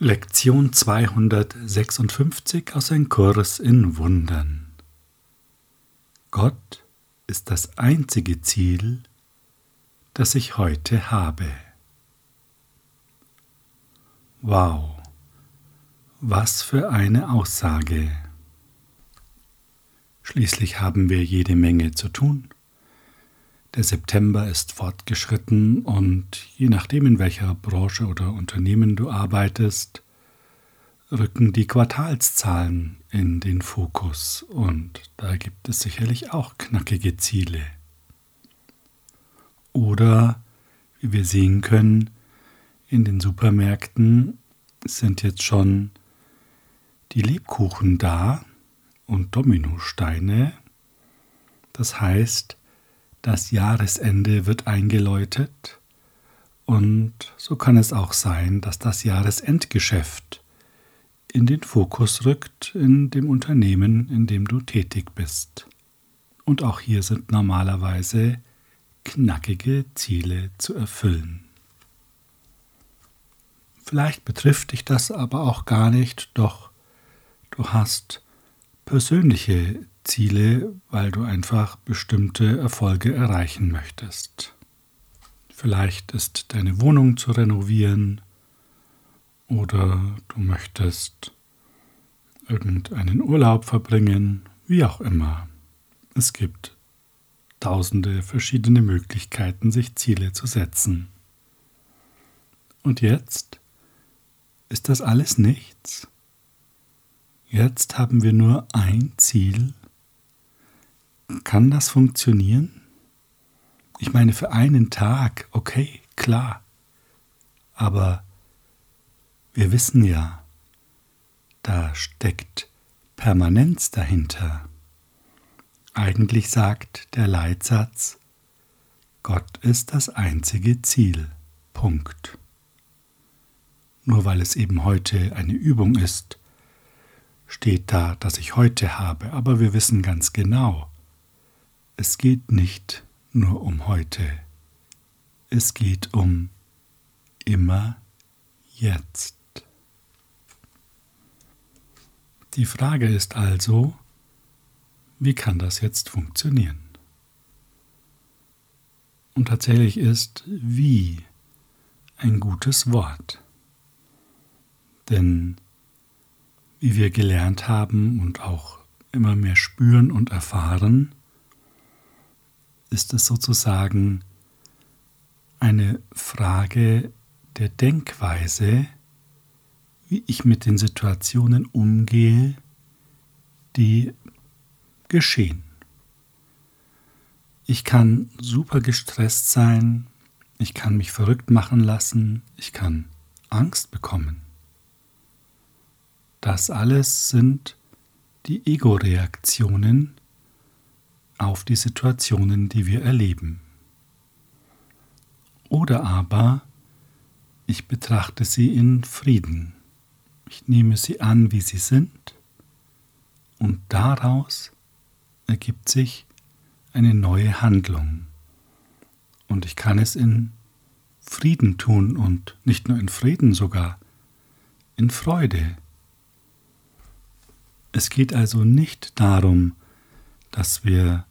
Lektion 256 aus Ein Kurs in Wundern. Gott ist das einzige Ziel, das ich heute habe. Wow, was für eine Aussage. Schließlich haben wir jede Menge zu tun. Der September ist fortgeschritten und je nachdem, in welcher Branche oder Unternehmen du arbeitest, rücken die Quartalszahlen in den Fokus und da gibt es sicherlich auch knackige Ziele. Oder, wie wir sehen können, in den Supermärkten sind jetzt schon die Lebkuchen da und Dominosteine. Das heißt, das Jahresende wird eingeläutet und so kann es auch sein, dass das Jahresendgeschäft in den Fokus rückt in dem Unternehmen, in dem du tätig bist. Und auch hier sind normalerweise knackige Ziele zu erfüllen. Vielleicht betrifft dich das aber auch gar nicht, doch du hast persönliche Ziele, weil du einfach bestimmte Erfolge erreichen möchtest. Vielleicht ist deine Wohnung zu renovieren oder du möchtest irgendeinen Urlaub verbringen, wie auch immer. Es gibt tausende verschiedene Möglichkeiten, sich Ziele zu setzen. Und jetzt ist das alles nichts. Jetzt haben wir nur ein Ziel kann das funktionieren? Ich meine, für einen Tag, okay, klar. Aber wir wissen ja, da steckt Permanenz dahinter. Eigentlich sagt der Leitsatz, Gott ist das einzige Ziel. Punkt. Nur weil es eben heute eine Übung ist, steht da, dass ich heute habe, aber wir wissen ganz genau, es geht nicht nur um heute, es geht um immer jetzt. Die Frage ist also, wie kann das jetzt funktionieren? Und tatsächlich ist wie ein gutes Wort. Denn wie wir gelernt haben und auch immer mehr spüren und erfahren, ist es sozusagen eine Frage der Denkweise, wie ich mit den Situationen umgehe, die geschehen. Ich kann super gestresst sein, ich kann mich verrückt machen lassen, ich kann Angst bekommen. Das alles sind die Ego-Reaktionen, auf die Situationen, die wir erleben. Oder aber ich betrachte sie in Frieden. Ich nehme sie an, wie sie sind, und daraus ergibt sich eine neue Handlung. Und ich kann es in Frieden tun und nicht nur in Frieden sogar, in Freude. Es geht also nicht darum, dass wir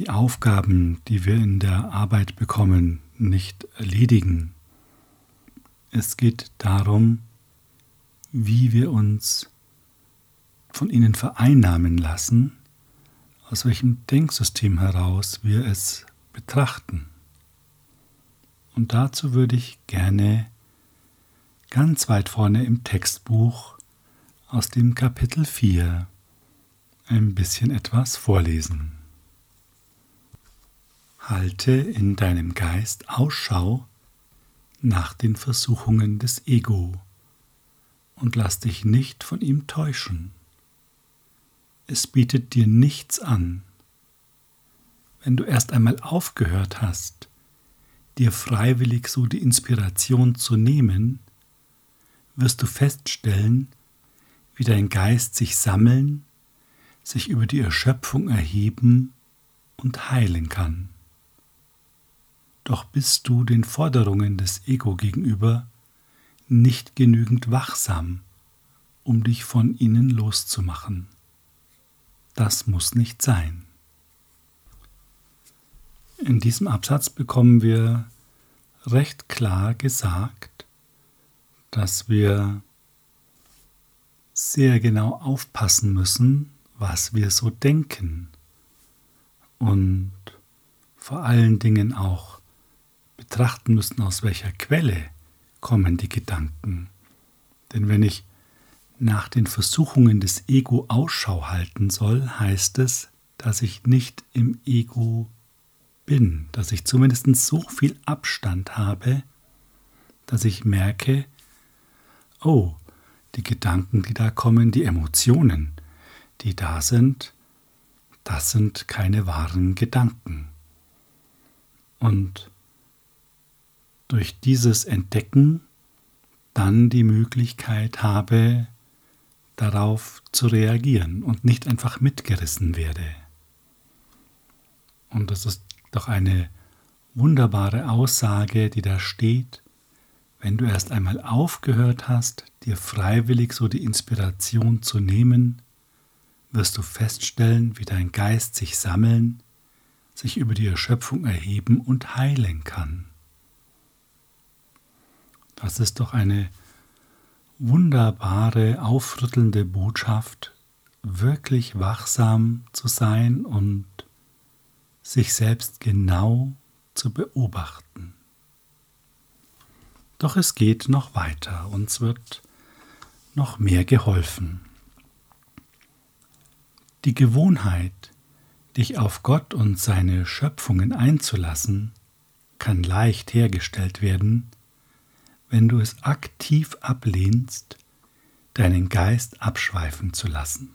die Aufgaben, die wir in der Arbeit bekommen, nicht erledigen. Es geht darum, wie wir uns von ihnen vereinnahmen lassen, aus welchem Denksystem heraus wir es betrachten. Und dazu würde ich gerne ganz weit vorne im Textbuch aus dem Kapitel 4 ein bisschen etwas vorlesen. Halte in deinem Geist Ausschau nach den Versuchungen des Ego und lass dich nicht von ihm täuschen. Es bietet dir nichts an. Wenn du erst einmal aufgehört hast, dir freiwillig so die Inspiration zu nehmen, wirst du feststellen, wie dein Geist sich sammeln, sich über die Erschöpfung erheben und heilen kann. Doch bist du den Forderungen des Ego gegenüber nicht genügend wachsam, um dich von ihnen loszumachen. Das muss nicht sein. In diesem Absatz bekommen wir recht klar gesagt, dass wir sehr genau aufpassen müssen, was wir so denken und vor allen Dingen auch betrachten müssen, aus welcher Quelle kommen die Gedanken. Denn wenn ich nach den Versuchungen des Ego Ausschau halten soll, heißt es, dass ich nicht im Ego bin, dass ich zumindest so viel Abstand habe, dass ich merke, oh, die Gedanken, die da kommen, die Emotionen, die da sind, das sind keine wahren Gedanken. Und durch dieses Entdecken dann die Möglichkeit habe, darauf zu reagieren und nicht einfach mitgerissen werde. Und das ist doch eine wunderbare Aussage, die da steht, wenn du erst einmal aufgehört hast, dir freiwillig so die Inspiration zu nehmen, wirst du feststellen, wie dein Geist sich sammeln, sich über die Erschöpfung erheben und heilen kann. Das ist doch eine wunderbare, aufrüttelnde Botschaft, wirklich wachsam zu sein und sich selbst genau zu beobachten. Doch es geht noch weiter, uns wird noch mehr geholfen. Die Gewohnheit, dich auf Gott und seine Schöpfungen einzulassen, kann leicht hergestellt werden, wenn du es aktiv ablehnst, deinen Geist abschweifen zu lassen.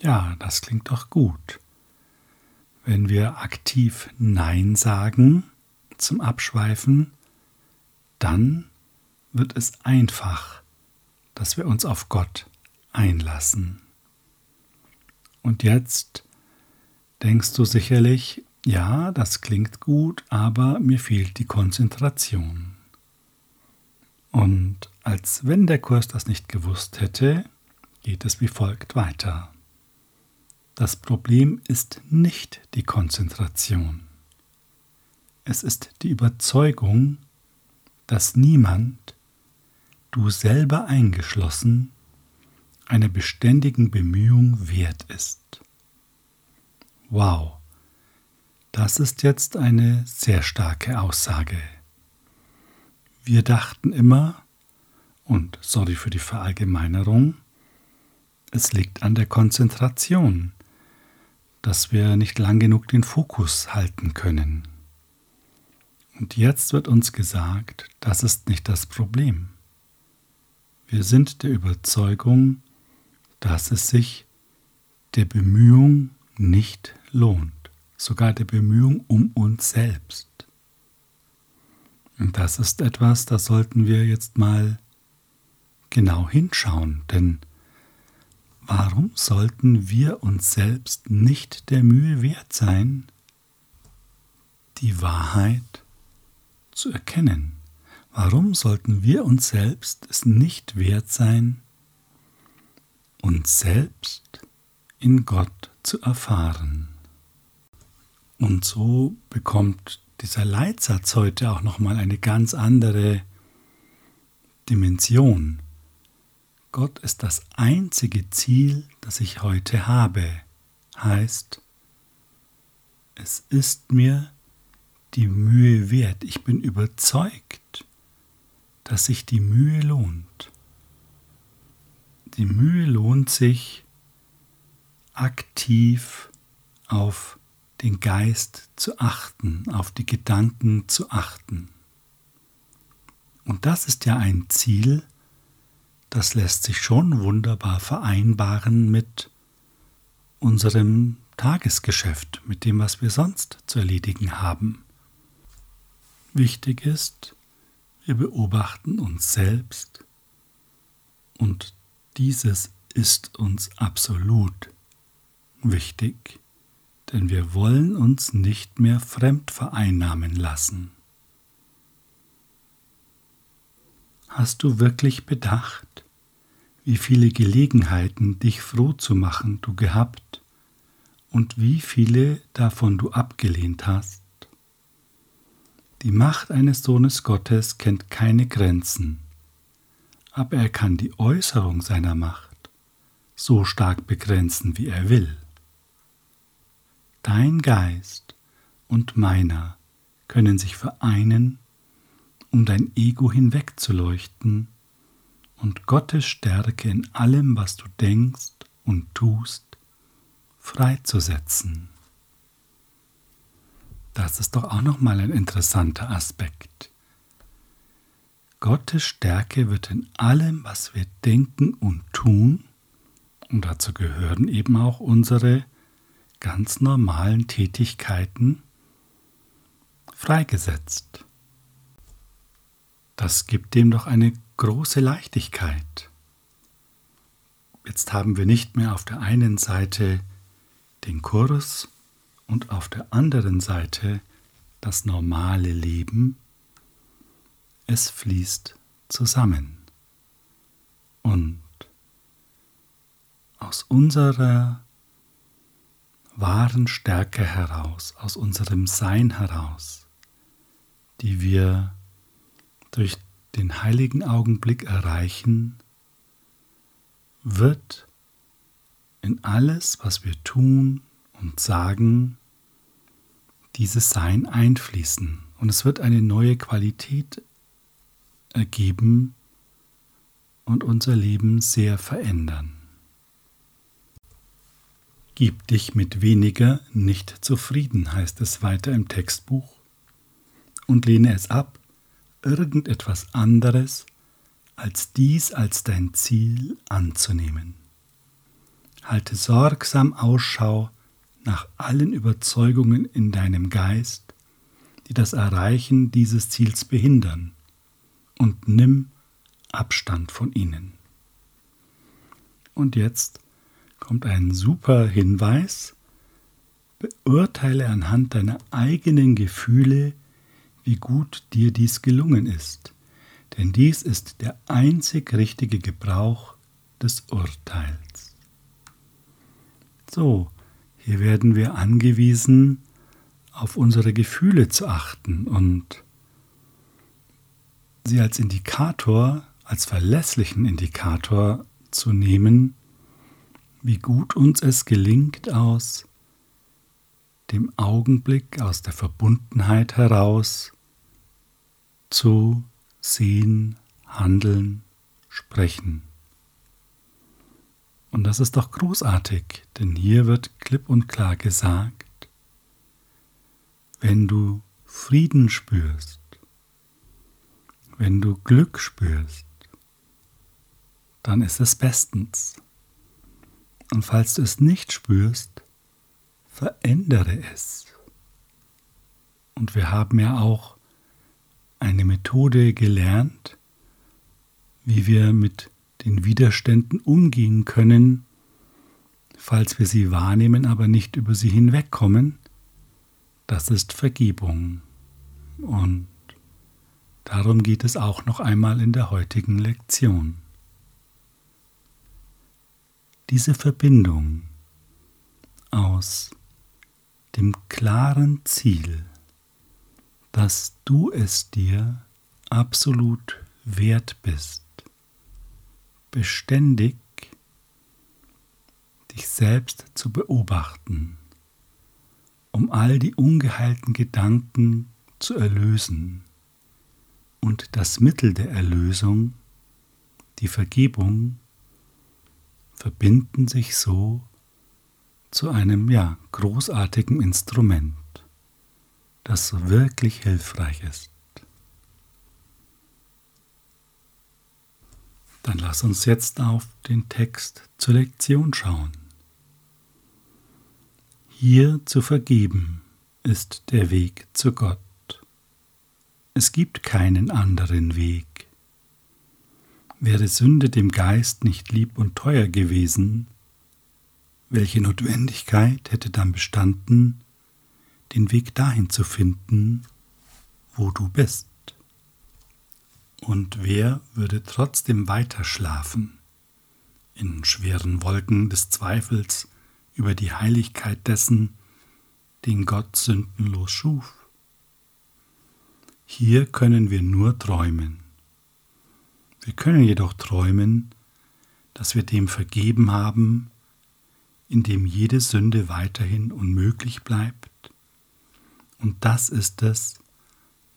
Ja, das klingt doch gut. Wenn wir aktiv Nein sagen zum Abschweifen, dann wird es einfach, dass wir uns auf Gott einlassen. Und jetzt denkst du sicherlich, ja, das klingt gut, aber mir fehlt die Konzentration. Und als wenn der Kurs das nicht gewusst hätte, geht es wie folgt weiter. Das Problem ist nicht die Konzentration. Es ist die Überzeugung, dass niemand, du selber eingeschlossen, einer beständigen Bemühung wert ist. Wow, das ist jetzt eine sehr starke Aussage. Wir dachten immer, und sorry für die Verallgemeinerung, es liegt an der Konzentration, dass wir nicht lang genug den Fokus halten können. Und jetzt wird uns gesagt, das ist nicht das Problem. Wir sind der Überzeugung, dass es sich der Bemühung nicht lohnt, sogar der Bemühung um uns selbst. Und das ist etwas, da sollten wir jetzt mal genau hinschauen, denn warum sollten wir uns selbst nicht der Mühe wert sein, die Wahrheit zu erkennen? Warum sollten wir uns selbst es nicht wert sein, uns selbst in Gott zu erfahren. Und so bekommt dieser Leitsatz heute auch nochmal eine ganz andere Dimension. Gott ist das einzige Ziel, das ich heute habe, heißt, es ist mir die Mühe wert. Ich bin überzeugt, dass sich die Mühe lohnt die Mühe lohnt sich, aktiv auf den Geist zu achten, auf die Gedanken zu achten. Und das ist ja ein Ziel, das lässt sich schon wunderbar vereinbaren mit unserem Tagesgeschäft, mit dem, was wir sonst zu erledigen haben. Wichtig ist, wir beobachten uns selbst und dieses ist uns absolut wichtig, denn wir wollen uns nicht mehr fremd vereinnahmen lassen. Hast du wirklich bedacht, wie viele Gelegenheiten, dich froh zu machen, du gehabt und wie viele davon du abgelehnt hast? Die Macht eines Sohnes Gottes kennt keine Grenzen, aber er kann die Äußerung seiner Macht so stark begrenzen, wie er will. Dein Geist und meiner können sich vereinen um dein Ego hinwegzuleuchten und Gottes Stärke in allem, was du denkst und tust, freizusetzen. Das ist doch auch nochmal ein interessanter Aspekt. Gottes Stärke wird in allem, was wir denken und tun, und dazu gehören eben auch unsere ganz normalen Tätigkeiten, freigesetzt. Das gibt dem doch eine große Leichtigkeit. Jetzt haben wir nicht mehr auf der einen Seite den Kurs und auf der anderen Seite das normale Leben. Es fließt zusammen. Und aus unserer wahren Stärke heraus, aus unserem Sein heraus, die wir durch den heiligen Augenblick erreichen, wird in alles, was wir tun und sagen, dieses Sein einfließen und es wird eine neue Qualität ergeben und unser Leben sehr verändern. Gib dich mit weniger nicht zufrieden, heißt es weiter im Textbuch, und lehne es ab, irgendetwas anderes als dies als dein Ziel anzunehmen. Halte sorgsam Ausschau nach allen Überzeugungen in deinem Geist, die das Erreichen dieses Ziels behindern, und nimm Abstand von ihnen. Und jetzt kommt ein super Hinweis. Beurteile anhand deiner eigenen Gefühle, wie gut dir dies gelungen ist, denn dies ist der einzig richtige Gebrauch des Urteils. So, hier werden wir angewiesen, auf unsere Gefühle zu achten und sie als Indikator, als verlässlichen Indikator zu nehmen, wie gut uns es gelingt, aus dem Augenblick, aus der Verbundenheit heraus zu sehen, handeln, sprechen. Und das ist doch großartig, denn hier wird klipp und klar gesagt, wenn du Frieden spürst, wenn du Glück spürst, dann ist es bestens. Und falls du es nicht spürst, verändere es. Und wir haben ja auch eine Methode gelernt, wie wir mit den Widerständen umgehen können, falls wir sie wahrnehmen, aber nicht über sie hinwegkommen. Das ist Vergebung. Und darum geht es auch noch einmal in der heutigen Lektion. Diese Verbindung aus dem klaren Ziel, dass du es dir absolut wert bist, beständig dich selbst zu beobachten, um all die ungeheilten Gedanken zu erlösen und das Mittel der Erlösung, die Vergebung, verbinden sich so zu einem ja großartigen Instrument das wirklich hilfreich ist. Dann lass uns jetzt auf den Text zur Lektion schauen. Hier zu vergeben ist der Weg zu Gott. Es gibt keinen anderen Weg. Wäre Sünde dem Geist nicht lieb und teuer gewesen, welche Notwendigkeit hätte dann bestanden, den Weg dahin zu finden, wo du bist. Und wer würde trotzdem weiter schlafen? In schweren Wolken des Zweifels über die Heiligkeit dessen, den Gott sündenlos schuf. Hier können wir nur träumen. Wir können jedoch träumen, dass wir dem vergeben haben, indem jede Sünde weiterhin unmöglich bleibt. Und das ist es,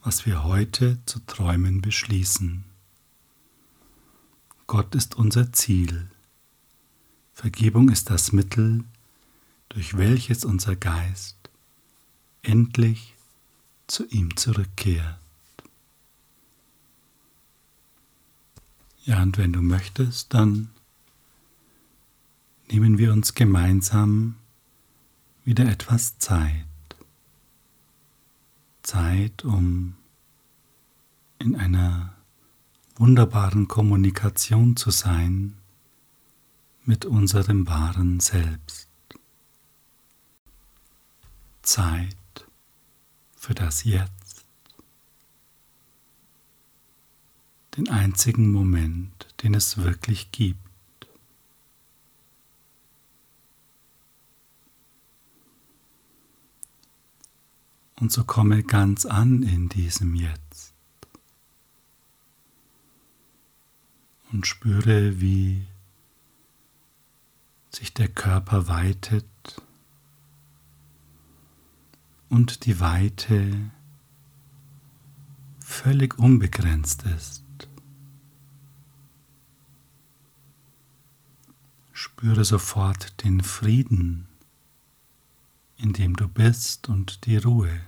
was wir heute zu träumen beschließen. Gott ist unser Ziel. Vergebung ist das Mittel, durch welches unser Geist endlich zu ihm zurückkehrt. Ja, und wenn du möchtest, dann nehmen wir uns gemeinsam wieder etwas Zeit. Zeit, um in einer wunderbaren Kommunikation zu sein mit unserem wahren Selbst. Zeit für das Jetzt, den einzigen Moment, den es wirklich gibt. Und so komme ganz an in diesem Jetzt und spüre, wie sich der Körper weitet und die Weite völlig unbegrenzt ist. Spüre sofort den Frieden, in dem du bist und die Ruhe.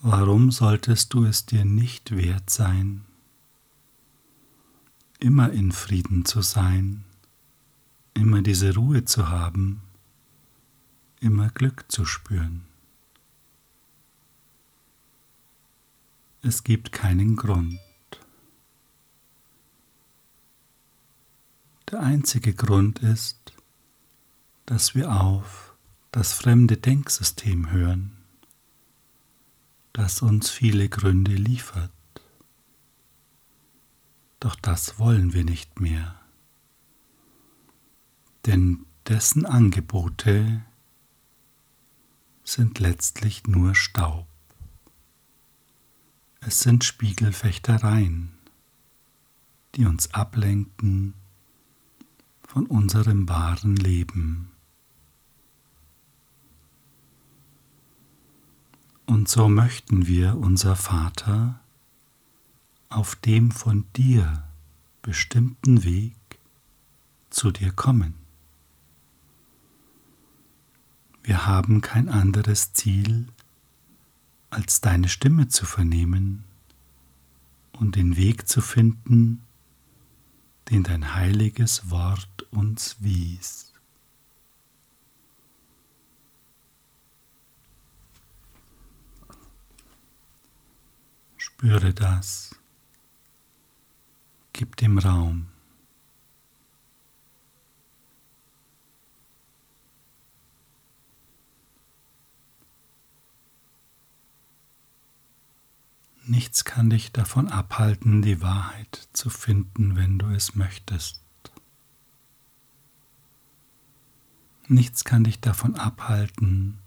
Warum solltest du es dir nicht wert sein, immer in Frieden zu sein? immer diese Ruhe zu haben, immer Glück zu spüren. Es gibt keinen Grund. Der einzige Grund ist, dass wir auf das fremde Denksystem hören, das uns viele Gründe liefert. Doch das wollen wir nicht mehr denn dessen Angebote sind letztlich nur Staub. Es sind Spiegelfechtereien, die uns ablenken von unserem wahren Leben. Und so möchten wir, unser Vater, auf dem von dir bestimmten Weg zu dir kommen. Wir haben kein anderes Ziel, als deine Stimme zu vernehmen und den Weg zu finden, den dein heiliges Wort uns wies. Spüre das, gib dem Raum. Nichts kann dich davon abhalten, die Wahrheit zu finden, wenn du es möchtest. Nichts kann dich davon abhalten,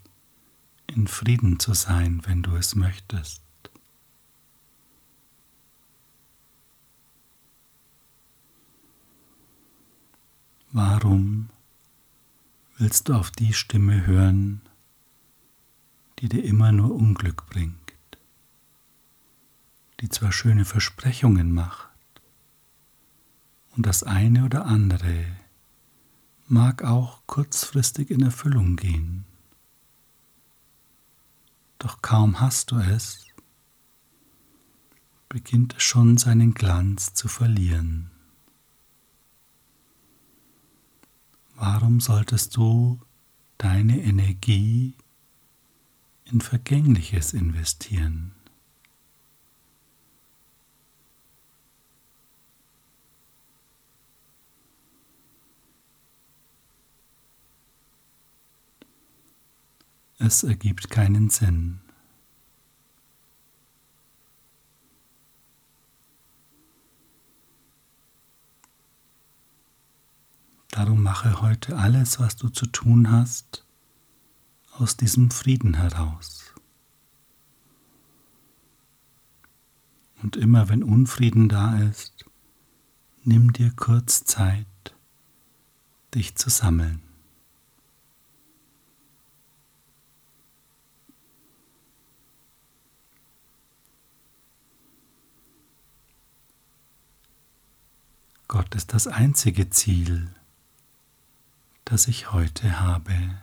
in Frieden zu sein, wenn du es möchtest. Warum willst du auf die Stimme hören, die dir immer nur Unglück bringt? die zwar schöne Versprechungen macht, und das eine oder andere mag auch kurzfristig in Erfüllung gehen. Doch kaum hast du es, beginnt es schon seinen Glanz zu verlieren. Warum solltest du deine Energie in Vergängliches investieren? es ergibt keinen Sinn. Darum mache heute alles, was du zu tun hast, aus diesem Frieden heraus. Und immer wenn Unfrieden da ist, nimm dir kurz Zeit, dich zu sammeln. Gott ist das einzige Ziel, das ich heute habe.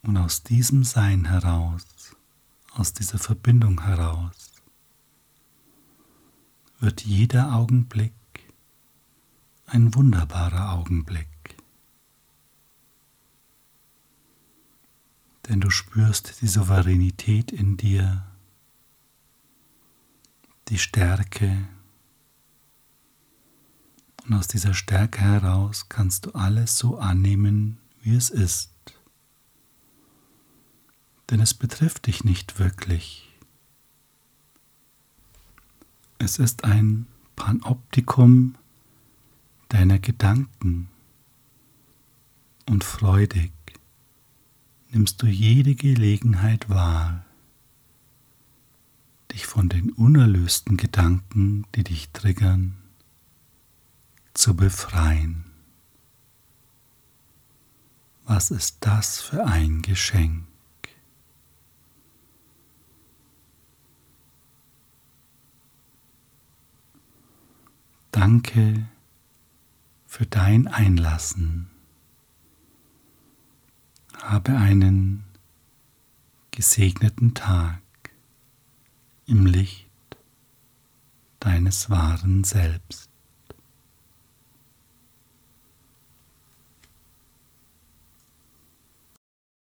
Und aus diesem Sein heraus, aus dieser Verbindung heraus, wird jeder Augenblick ein wunderbarer Augenblick. Denn du spürst die Souveränität in dir, die Stärke. Und aus dieser Stärke heraus kannst du alles so annehmen, wie es ist. Denn es betrifft dich nicht wirklich. Es ist ein Panoptikum deiner Gedanken und freudig nimmst du jede Gelegenheit wahr, von den unerlösten Gedanken, die dich triggern, zu befreien. Was ist das für ein Geschenk? Danke für dein Einlassen. Habe einen gesegneten Tag im Licht deines wahren Selbst.